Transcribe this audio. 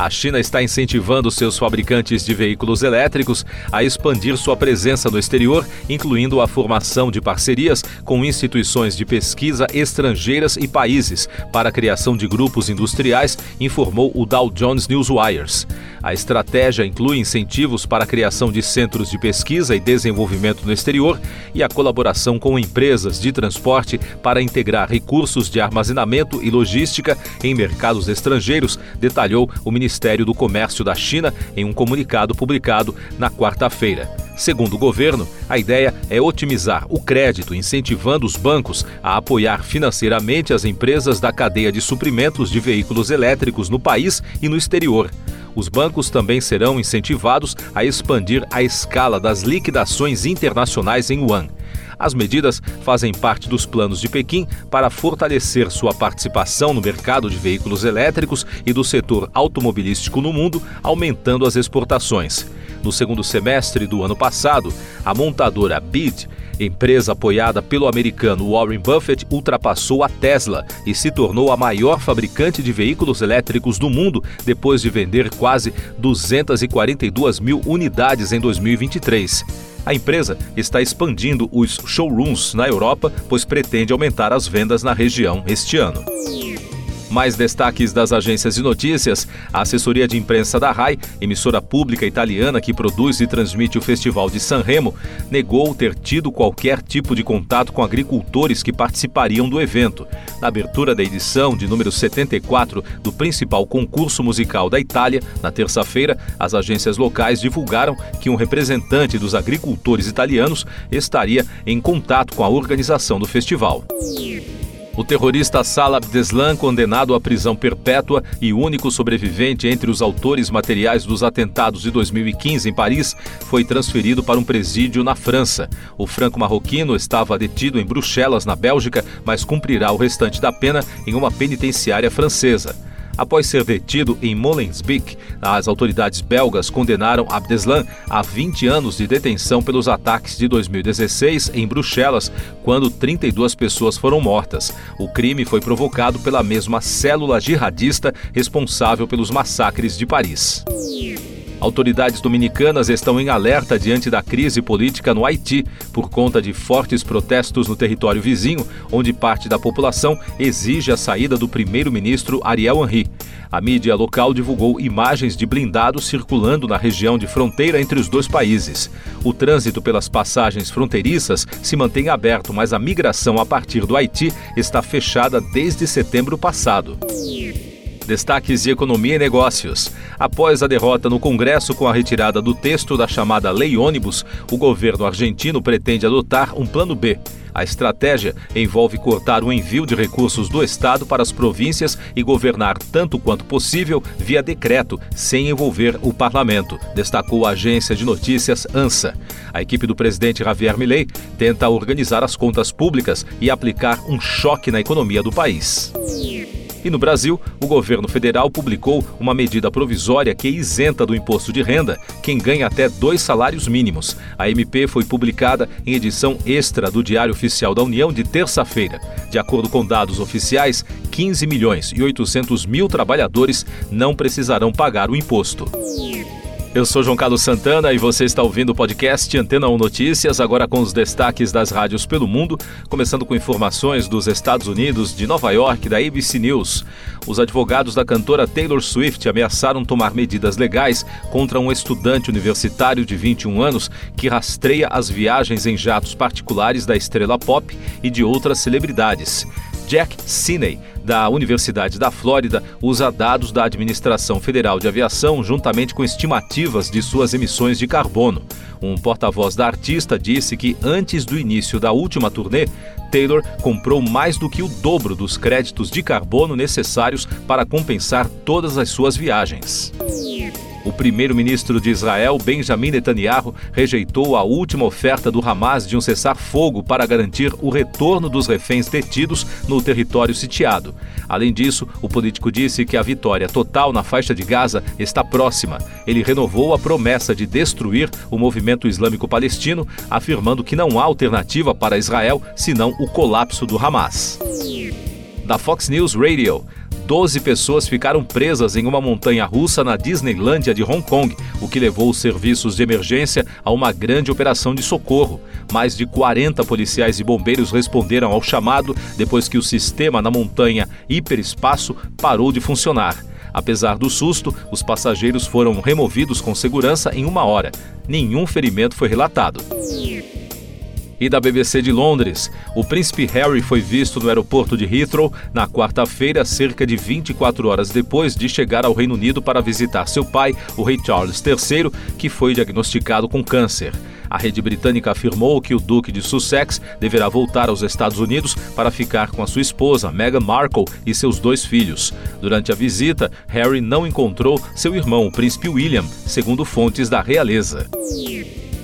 A China está incentivando seus fabricantes de veículos elétricos a expandir sua presença no exterior, incluindo a formação de parcerias com instituições de pesquisa estrangeiras e países para a criação de grupos industriais, informou o Dow Jones Newswires. A estratégia inclui incentivos para a criação de centros de pesquisa e desenvolvimento no exterior e a colaboração com empresas de transporte para integrar recursos de armazenamento e logística em mercados estrangeiros, detalhou o Ministério do Comércio da China em um comunicado publicado na quarta-feira. Segundo o governo, a ideia é otimizar o crédito, incentivando os bancos a apoiar financeiramente as empresas da cadeia de suprimentos de veículos elétricos no país e no exterior. Os bancos também serão incentivados a expandir a escala das liquidações internacionais em yuan. As medidas fazem parte dos planos de Pequim para fortalecer sua participação no mercado de veículos elétricos e do setor automobilístico no mundo, aumentando as exportações. No segundo semestre do ano passado, a montadora BID Empresa apoiada pelo americano Warren Buffett ultrapassou a Tesla e se tornou a maior fabricante de veículos elétricos do mundo depois de vender quase 242 mil unidades em 2023. A empresa está expandindo os showrooms na Europa, pois pretende aumentar as vendas na região este ano. Mais destaques das agências de notícias: a assessoria de imprensa da RAI, emissora pública italiana que produz e transmite o Festival de Sanremo, negou ter tido qualquer tipo de contato com agricultores que participariam do evento. Na abertura da edição de número 74 do principal concurso musical da Itália, na terça-feira, as agências locais divulgaram que um representante dos agricultores italianos estaria em contato com a organização do festival. O terrorista Salah Abdeslam, condenado à prisão perpétua e único sobrevivente entre os autores materiais dos atentados de 2015 em Paris, foi transferido para um presídio na França. O franco-marroquino estava detido em Bruxelas, na Bélgica, mas cumprirá o restante da pena em uma penitenciária francesa. Após ser detido em Molenbeek, as autoridades belgas condenaram Abdeslam a 20 anos de detenção pelos ataques de 2016 em Bruxelas, quando 32 pessoas foram mortas. O crime foi provocado pela mesma célula jihadista responsável pelos massacres de Paris. Autoridades dominicanas estão em alerta diante da crise política no Haiti, por conta de fortes protestos no território vizinho, onde parte da população exige a saída do primeiro-ministro Ariel Henry. A mídia local divulgou imagens de blindados circulando na região de fronteira entre os dois países. O trânsito pelas passagens fronteiriças se mantém aberto, mas a migração a partir do Haiti está fechada desde setembro passado. Destaques de economia e negócios. Após a derrota no Congresso com a retirada do texto da chamada Lei Ônibus, o governo argentino pretende adotar um plano B. A estratégia envolve cortar o envio de recursos do Estado para as províncias e governar tanto quanto possível via decreto, sem envolver o parlamento, destacou a agência de notícias ANSA. A equipe do presidente Javier Milei tenta organizar as contas públicas e aplicar um choque na economia do país. E no Brasil, o governo federal publicou uma medida provisória que isenta do imposto de renda quem ganha até dois salários mínimos. A MP foi publicada em edição extra do Diário Oficial da União de terça-feira. De acordo com dados oficiais, 15 milhões e 800 mil trabalhadores não precisarão pagar o imposto. Eu sou João Carlos Santana e você está ouvindo o podcast Antena 1 Notícias, agora com os destaques das rádios pelo mundo, começando com informações dos Estados Unidos, de Nova York, da ABC News. Os advogados da cantora Taylor Swift ameaçaram tomar medidas legais contra um estudante universitário de 21 anos que rastreia as viagens em jatos particulares da estrela pop e de outras celebridades. Jack Siney, da Universidade da Flórida, usa dados da Administração Federal de Aviação juntamente com estimativas de suas emissões de carbono. Um porta-voz da artista disse que antes do início da última turnê, Taylor comprou mais do que o dobro dos créditos de carbono necessários para compensar todas as suas viagens. O primeiro-ministro de Israel, Benjamin Netanyahu, rejeitou a última oferta do Hamas de um cessar-fogo para garantir o retorno dos reféns detidos no território sitiado. Além disso, o político disse que a vitória total na faixa de Gaza está próxima. Ele renovou a promessa de destruir o movimento islâmico palestino, afirmando que não há alternativa para Israel senão o colapso do Hamas. Da Fox News Radio. 12 pessoas ficaram presas em uma montanha russa na Disneylândia de Hong Kong, o que levou os serviços de emergência a uma grande operação de socorro. Mais de 40 policiais e bombeiros responderam ao chamado depois que o sistema na montanha hiperespaço parou de funcionar. Apesar do susto, os passageiros foram removidos com segurança em uma hora. Nenhum ferimento foi relatado e da BBC de Londres. O príncipe Harry foi visto no aeroporto de Heathrow na quarta-feira, cerca de 24 horas depois de chegar ao Reino Unido para visitar seu pai, o rei Charles III, que foi diagnosticado com câncer. A rede britânica afirmou que o Duque de Sussex deverá voltar aos Estados Unidos para ficar com a sua esposa, Meghan Markle, e seus dois filhos. Durante a visita, Harry não encontrou seu irmão, o príncipe William, segundo fontes da realeza.